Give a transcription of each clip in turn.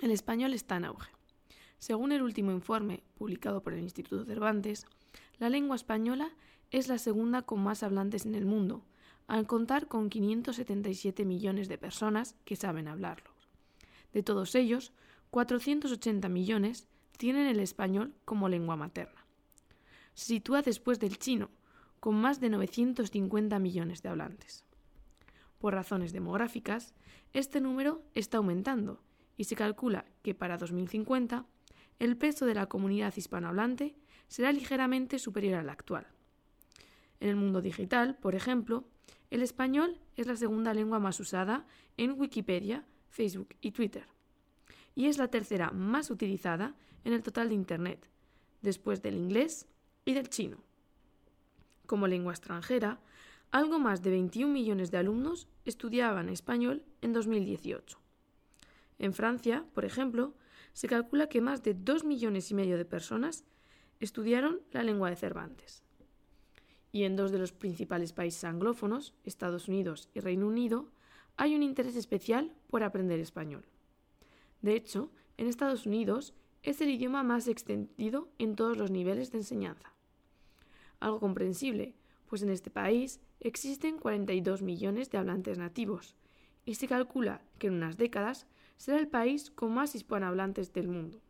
el español está en auge. Según el último informe publicado por el Instituto Cervantes, la lengua española es la segunda con más hablantes en el mundo, al contar con 577 millones de personas que saben hablarlo. De todos ellos, 480 millones tienen el español como lengua materna. Se sitúa después del chino, con más de 950 millones de hablantes. Por razones demográficas, este número está aumentando y se calcula que para 2050 el peso de la comunidad hispanohablante será ligeramente superior al actual. En el mundo digital, por ejemplo, el español es la segunda lengua más usada en Wikipedia, Facebook y Twitter, y es la tercera más utilizada en el total de Internet, después del inglés y del chino. Como lengua extranjera, algo más de 21 millones de alumnos estudiaban español en 2018. En Francia, por ejemplo, se calcula que más de 2 millones y medio de personas estudiaron la lengua de Cervantes. Y en dos de los principales países anglófonos, Estados Unidos y Reino Unido, hay un interés especial por aprender español. De hecho, en Estados Unidos es el idioma más extendido en todos los niveles de enseñanza. Algo comprensible, pues en este país existen 42 millones de hablantes nativos, y se calcula que en unas décadas será el país con más hispanohablantes del mundo.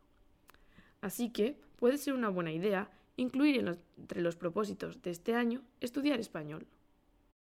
Así que puede ser una buena idea incluir entre los propósitos de este año estudiar español.